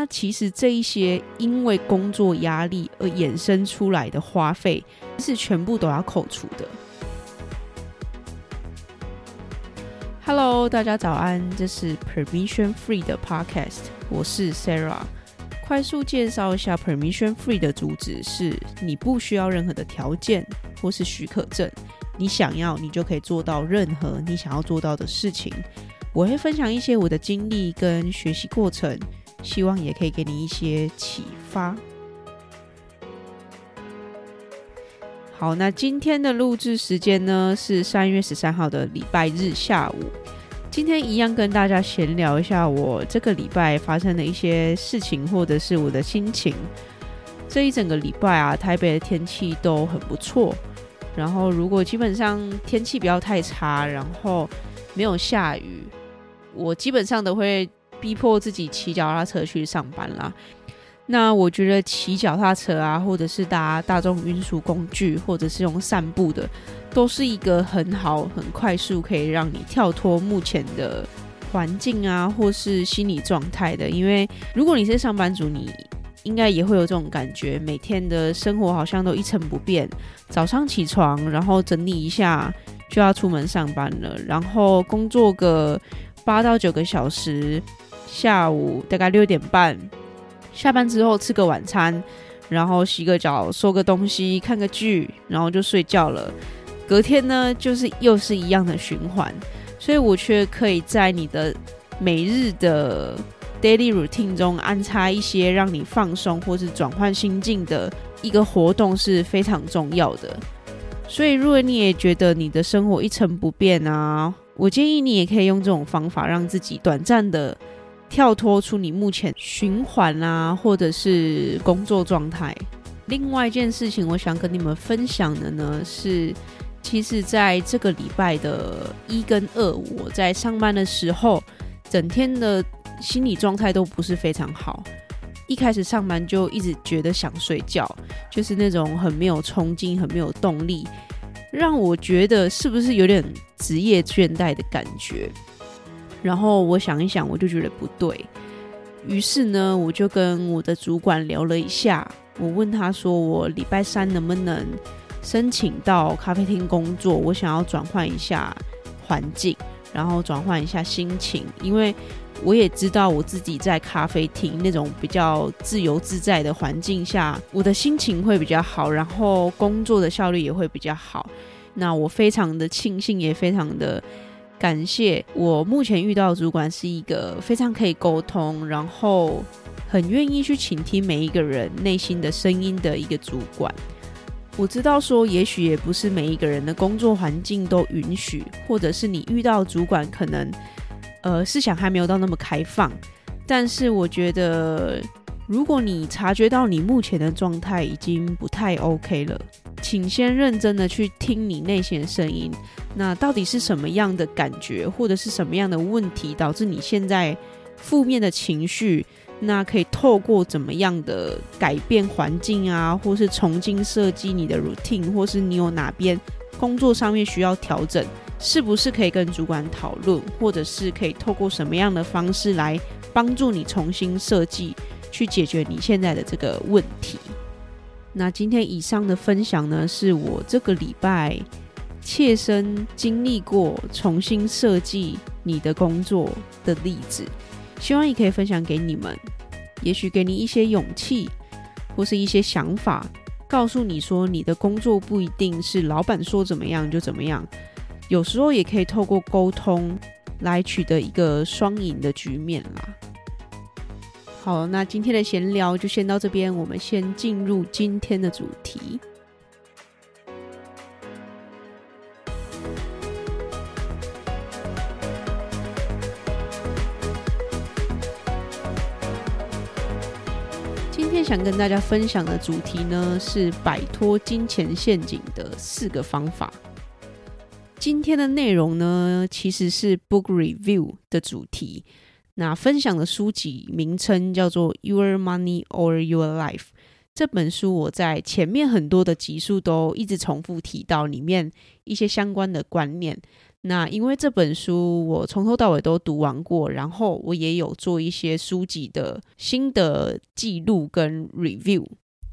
那其实这一些因为工作压力而衍生出来的花费，是全部都要扣除的。Hello，大家早安，这是 Permission Free 的 Podcast，我是 Sarah。快速介绍一下 Permission Free 的主旨是：你不需要任何的条件或是许可证，你想要，你就可以做到任何你想要做到的事情。我会分享一些我的经历跟学习过程，希望也可以给你一些启发。好，那今天的录制时间呢，是三月十三号的礼拜日下午。今天一样跟大家闲聊一下我这个礼拜发生的一些事情，或者是我的心情。这一整个礼拜啊，台北的天气都很不错。然后如果基本上天气不要太差，然后没有下雨。我基本上都会逼迫自己骑脚踏车去上班啦。那我觉得骑脚踏车啊，或者是搭大众运输工具，或者是用散步的，都是一个很好、很快速可以让你跳脱目前的环境啊，或是心理状态的。因为如果你是上班族，你应该也会有这种感觉，每天的生活好像都一成不变。早上起床，然后整理一下就要出门上班了，然后工作个。八到九个小时，下午大概六点半下班之后吃个晚餐，然后洗个脚，收个东西，看个剧，然后就睡觉了。隔天呢，就是又是一样的循环，所以我却可以在你的每日的 daily routine 中安插一些让你放松或是转换心境的一个活动是非常重要的。所以，如果你也觉得你的生活一成不变啊，我建议你也可以用这种方法，让自己短暂的跳脱出你目前循环啊，或者是工作状态。另外一件事情，我想跟你们分享的呢是，其实在这个礼拜的一跟二，我在上班的时候，整天的心理状态都不是非常好。一开始上班就一直觉得想睡觉，就是那种很没有冲劲、很没有动力。让我觉得是不是有点职业倦怠的感觉？然后我想一想，我就觉得不对。于是呢，我就跟我的主管聊了一下。我问他说：“我礼拜三能不能申请到咖啡厅工作？我想要转换一下环境，然后转换一下心情，因为……”我也知道我自己在咖啡厅那种比较自由自在的环境下，我的心情会比较好，然后工作的效率也会比较好。那我非常的庆幸，也非常的感谢我目前遇到的主管是一个非常可以沟通，然后很愿意去倾听每一个人内心的声音的一个主管。我知道说，也许也不是每一个人的工作环境都允许，或者是你遇到主管可能。呃，思想还没有到那么开放，但是我觉得，如果你察觉到你目前的状态已经不太 OK 了，请先认真的去听你内心的声音。那到底是什么样的感觉，或者是什么样的问题导致你现在负面的情绪？那可以透过怎么样的改变环境啊，或是重新设计你的 routine，或是你有哪边工作上面需要调整？是不是可以跟主管讨论，或者是可以透过什么样的方式来帮助你重新设计，去解决你现在的这个问题？那今天以上的分享呢，是我这个礼拜切身经历过重新设计你的工作的例子，希望也可以分享给你们，也许给你一些勇气，或是一些想法，告诉你说你的工作不一定是老板说怎么样就怎么样。有时候也可以透过沟通来取得一个双赢的局面啦。好，那今天的闲聊就先到这边，我们先进入今天的主题。今天想跟大家分享的主题呢，是摆脱金钱陷阱的四个方法。今天的内容呢，其实是 book review 的主题。那分享的书籍名称叫做《Your Money or Your Life》。这本书我在前面很多的集数都一直重复提到里面一些相关的观念。那因为这本书我从头到尾都读完过，然后我也有做一些书籍的新的记录跟 review，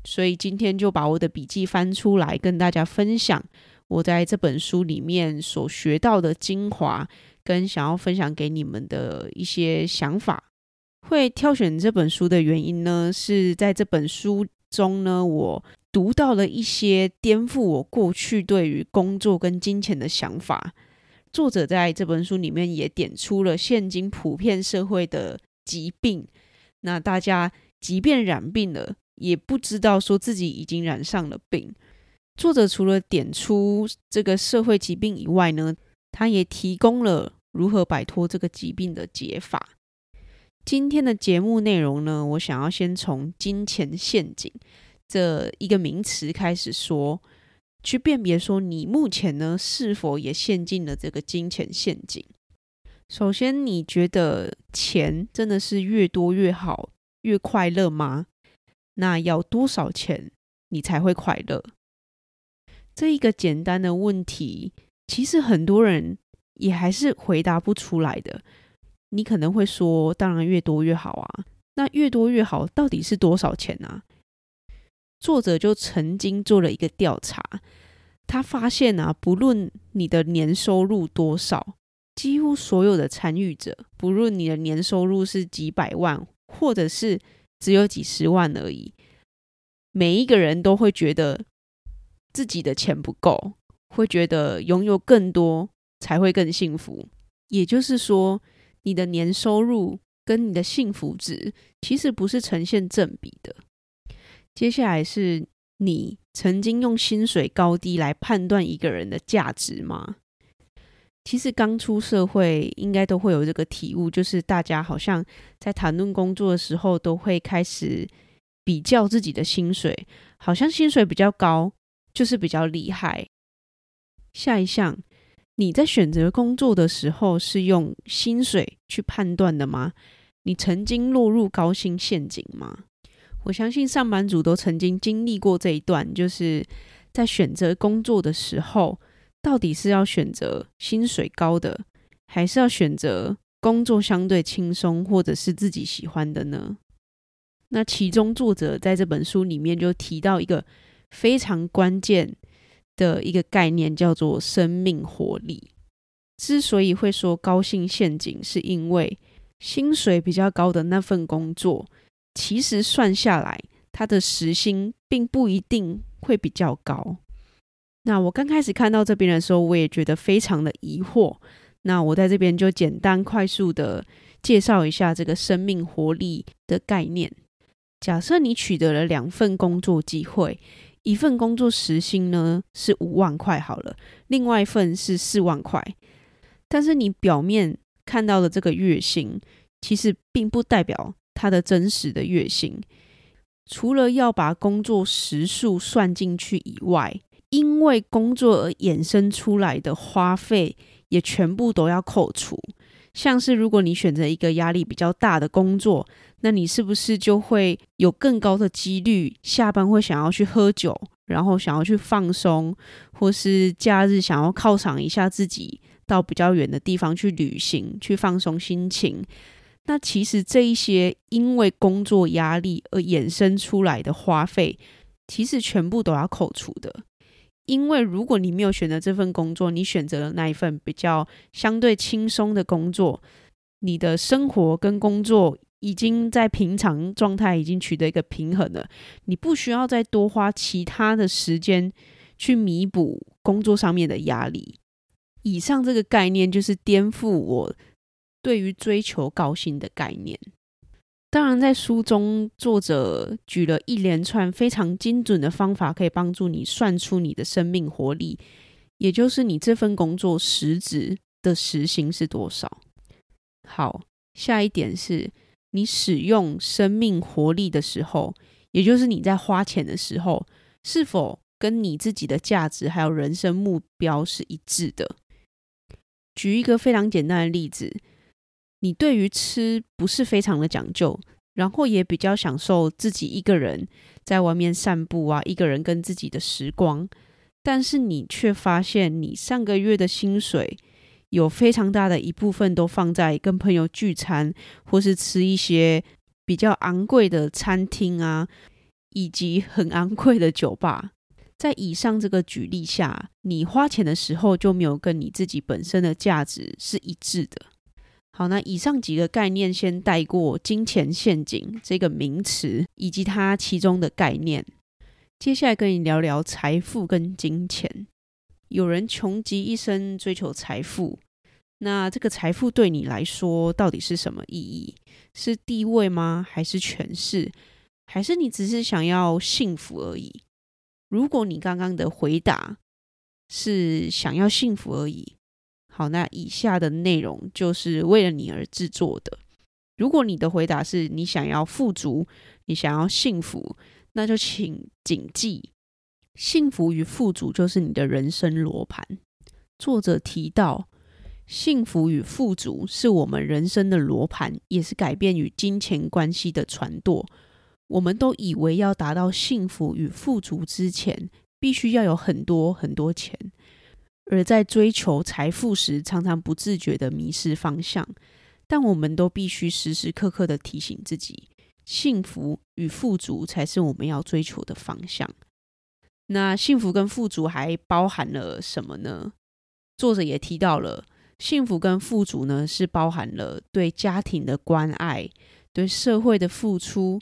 所以今天就把我的笔记翻出来跟大家分享我在这本书里面所学到的精华，跟想要分享给你们的一些想法。会挑选这本书的原因呢，是在这本书中呢，我读到了一些颠覆我过去对于工作跟金钱的想法。作者在这本书里面也点出了现今普遍社会的疾病。那大家即便染病了，也不知道说自己已经染上了病。作者除了点出这个社会疾病以外呢，他也提供了如何摆脱这个疾病的解法。今天的节目内容呢，我想要先从金钱陷阱这一个名词开始说。去辨别说你目前呢是否也陷进了这个金钱陷阱。首先，你觉得钱真的是越多越好，越快乐吗？那要多少钱你才会快乐？这一个简单的问题，其实很多人也还是回答不出来的。你可能会说，当然越多越好啊。那越多越好，到底是多少钱啊？作者就曾经做了一个调查，他发现啊，不论你的年收入多少，几乎所有的参与者，不论你的年收入是几百万，或者是只有几十万而已，每一个人都会觉得自己的钱不够，会觉得拥有更多才会更幸福。也就是说，你的年收入跟你的幸福值其实不是呈现正比的。接下来是你曾经用薪水高低来判断一个人的价值吗？其实刚出社会应该都会有这个体悟，就是大家好像在谈论工作的时候，都会开始比较自己的薪水，好像薪水比较高就是比较厉害。下一项，你在选择工作的时候是用薪水去判断的吗？你曾经落入高薪陷阱吗？我相信上班族都曾经经历过这一段，就是在选择工作的时候，到底是要选择薪水高的，还是要选择工作相对轻松或者是自己喜欢的呢？那其中作者在这本书里面就提到一个非常关键的一个概念，叫做生命活力。之所以会说高薪陷阱，是因为薪水比较高的那份工作。其实算下来，它的时薪并不一定会比较高。那我刚开始看到这边的时候，我也觉得非常的疑惑。那我在这边就简单快速的介绍一下这个生命活力的概念。假设你取得了两份工作机会，一份工作时薪呢是五万块好了，另外一份是四万块。但是你表面看到的这个月薪，其实并不代表。他的真实的月薪，除了要把工作时数算进去以外，因为工作而衍生出来的花费也全部都要扣除。像是如果你选择一个压力比较大的工作，那你是不是就会有更高的几率下班会想要去喝酒，然后想要去放松，或是假日想要犒赏一下自己，到比较远的地方去旅行，去放松心情。那其实这一些因为工作压力而衍生出来的花费，其实全部都要扣除的。因为如果你没有选择这份工作，你选择了那一份比较相对轻松的工作，你的生活跟工作已经在平常状态已经取得一个平衡了，你不需要再多花其他的时间去弥补工作上面的压力。以上这个概念就是颠覆我。对于追求高薪的概念，当然在书中作者举了一连串非常精准的方法，可以帮助你算出你的生命活力，也就是你这份工作实质的时薪是多少。好，下一点是你使用生命活力的时候，也就是你在花钱的时候，是否跟你自己的价值还有人生目标是一致的？举一个非常简单的例子。你对于吃不是非常的讲究，然后也比较享受自己一个人在外面散步啊，一个人跟自己的时光。但是你却发现，你上个月的薪水有非常大的一部分都放在跟朋友聚餐，或是吃一些比较昂贵的餐厅啊，以及很昂贵的酒吧。在以上这个举例下，你花钱的时候就没有跟你自己本身的价值是一致的。好，那以上几个概念先带过“金钱陷阱”这个名词以及它其中的概念。接下来跟你聊聊财富跟金钱。有人穷极一生追求财富，那这个财富对你来说到底是什么意义？是地位吗？还是权势？还是你只是想要幸福而已？如果你刚刚的回答是想要幸福而已。好，那以下的内容就是为了你而制作的。如果你的回答是你想要富足，你想要幸福，那就请谨记，幸福与富足就是你的人生罗盘。作者提到，幸福与富足是我们人生的罗盘，也是改变与金钱关系的船舵。我们都以为要达到幸福与富足之前，必须要有很多很多钱。而在追求财富时，常常不自觉地迷失方向。但我们都必须时时刻刻地提醒自己，幸福与富足才是我们要追求的方向。那幸福跟富足还包含了什么呢？作者也提到了，幸福跟富足呢，是包含了对家庭的关爱、对社会的付出、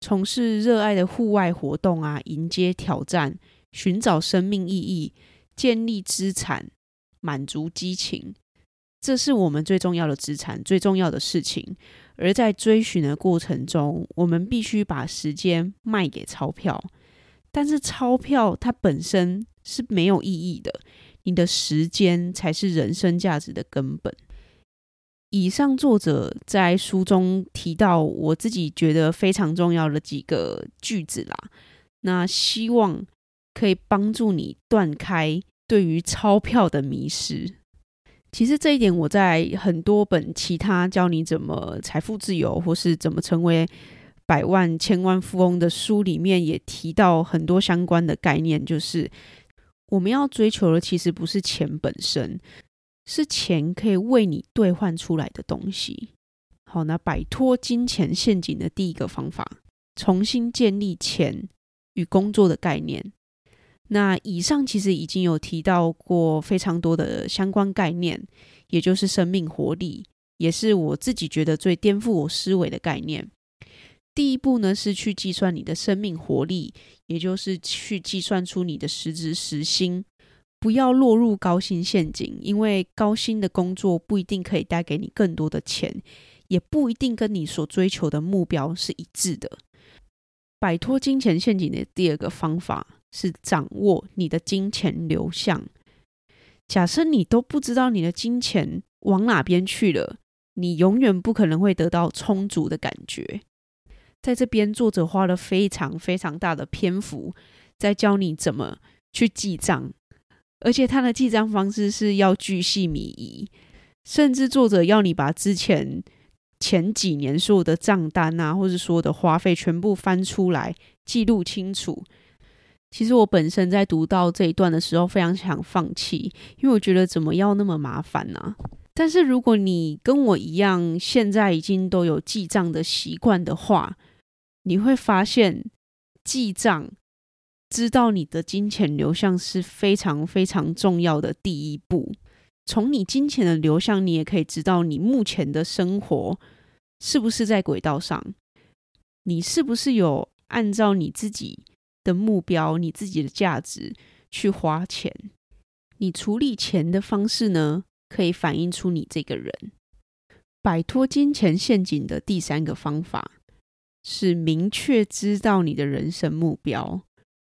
从事热爱的户外活动啊，迎接挑战、寻找生命意义。建立资产，满足激情，这是我们最重要的资产，最重要的事情。而在追寻的过程中，我们必须把时间卖给钞票。但是钞票它本身是没有意义的，你的时间才是人生价值的根本。以上作者在书中提到，我自己觉得非常重要的几个句子啦，那希望。可以帮助你断开对于钞票的迷失。其实这一点我在很多本其他教你怎么财富自由或是怎么成为百万千万富翁的书里面也提到很多相关的概念，就是我们要追求的其实不是钱本身，是钱可以为你兑换出来的东西。好，那摆脱金钱陷阱的第一个方法，重新建立钱与工作的概念。那以上其实已经有提到过非常多的相关概念，也就是生命活力，也是我自己觉得最颠覆我思维的概念。第一步呢，是去计算你的生命活力，也就是去计算出你的实质时薪，不要落入高薪陷阱，因为高薪的工作不一定可以带给你更多的钱，也不一定跟你所追求的目标是一致的。摆脱金钱陷阱的第二个方法。是掌握你的金钱流向。假设你都不知道你的金钱往哪边去了，你永远不可能会得到充足的感觉。在这边，作者花了非常非常大的篇幅在教你怎么去记账，而且他的记账方式是要巨细靡遗，甚至作者要你把之前前几年所有的账单啊，或者所有的花费全部翻出来记录清楚。其实我本身在读到这一段的时候，非常想放弃，因为我觉得怎么要那么麻烦呢？但是如果你跟我一样，现在已经都有记账的习惯的话，你会发现记账，知道你的金钱流向是非常非常重要的第一步。从你金钱的流向，你也可以知道你目前的生活是不是在轨道上，你是不是有按照你自己。的目标，你自己的价值去花钱，你处理钱的方式呢，可以反映出你这个人。摆脱金钱陷阱的第三个方法是明确知道你的人生目标。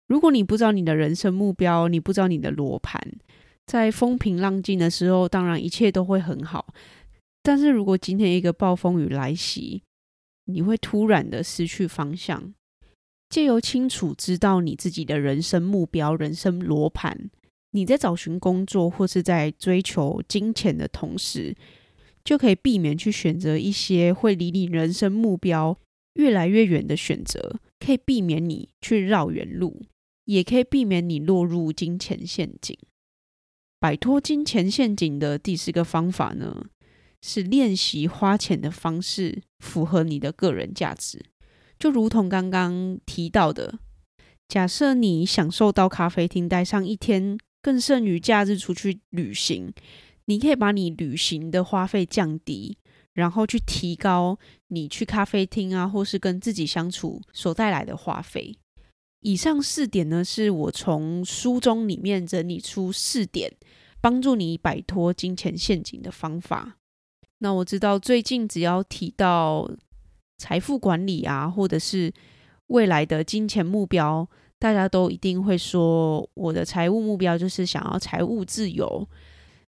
如果你不知道你的人生目标，你不知道你的罗盘，在风平浪静的时候，当然一切都会很好。但是如果今天一个暴风雨来袭，你会突然的失去方向。借由清楚知道你自己的人生目标、人生罗盘，你在找寻工作或是在追求金钱的同时，就可以避免去选择一些会离你人生目标越来越远的选择，可以避免你去绕远路，也可以避免你落入金钱陷阱。摆脱金钱陷阱的第四个方法呢，是练习花钱的方式符合你的个人价值。就如同刚刚提到的，假设你享受到咖啡厅待上一天，更胜于假日出去旅行，你可以把你旅行的花费降低，然后去提高你去咖啡厅啊，或是跟自己相处所带来的花费。以上四点呢，是我从书中里面整理出四点，帮助你摆脱金钱陷阱的方法。那我知道最近只要提到财富管理啊，或者是未来的金钱目标，大家都一定会说，我的财务目标就是想要财务自由。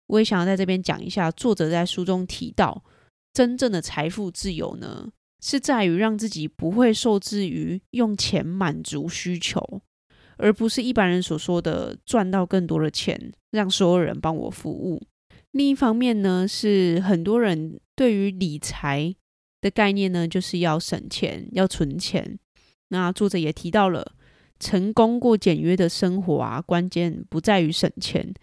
我也想要在这边讲一下，作者在书中提到，真正的财富自由呢，是在于让自己不会受制于用钱满足需求，而不是一般人所说的赚到更多的钱，让所有人帮我服务。另一方面呢，是很多人对于理财的概念呢，就是要省钱，要存钱。那作者也提到了，成功过简约的生活啊，关键不在于省钱，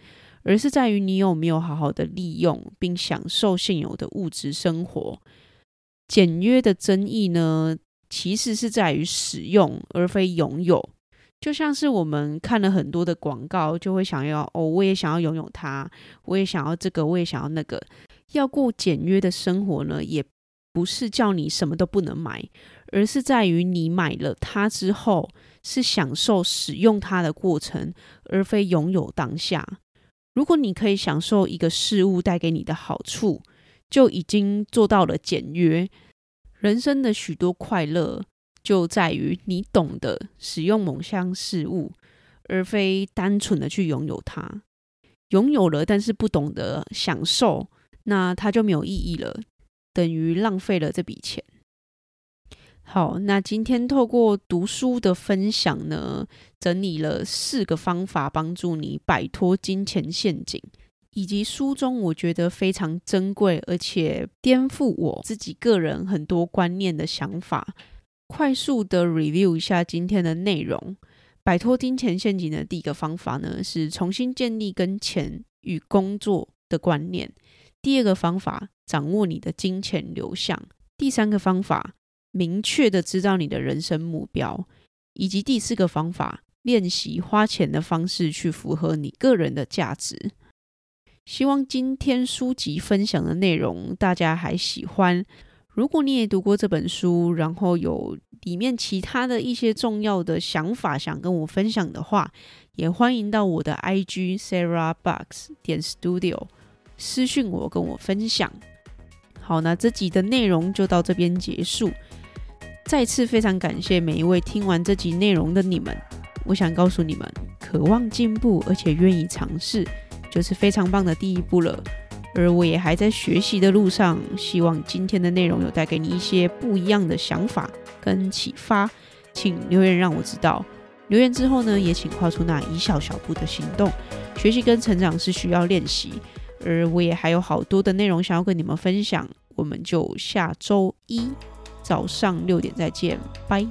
而是在于你有没有好好的利用并享受现有的物质生活。简约的争议呢，其实是在于使用而非拥有。就像是我们看了很多的广告，就会想要哦，我也想要拥有它，我也想要这个，我也想要那个。要过简约的生活呢，也不是叫你什么都不能买，而是在于你买了它之后，是享受使用它的过程，而非拥有当下。如果你可以享受一个事物带给你的好处，就已经做到了简约。人生的许多快乐就在于你懂得使用某项事物，而非单纯的去拥有它。拥有了，但是不懂得享受，那它就没有意义了，等于浪费了这笔钱。好，那今天透过读书的分享呢，整理了四个方法，帮助你摆脱金钱陷阱。以及书中我觉得非常珍贵，而且颠覆我自己个人很多观念的想法。快速的 review 一下今天的内容。摆脱金钱陷阱的第一个方法呢，是重新建立跟钱与工作的观念。第二个方法，掌握你的金钱流向。第三个方法，明确的知道你的人生目标。以及第四个方法，练习花钱的方式去符合你个人的价值。希望今天书籍分享的内容大家还喜欢。如果你也读过这本书，然后有里面其他的一些重要的想法想跟我分享的话，也欢迎到我的 IG Sarah Box 点 Studio 私讯我跟我分享。好，那这集的内容就到这边结束。再次非常感谢每一位听完这集内容的你们。我想告诉你们，渴望进步而且愿意尝试。就是非常棒的第一步了，而我也还在学习的路上。希望今天的内容有带给你一些不一样的想法跟启发，请留言让我知道。留言之后呢，也请跨出那一小小步的行动。学习跟成长是需要练习，而我也还有好多的内容想要跟你们分享。我们就下周一早上六点再见，拜。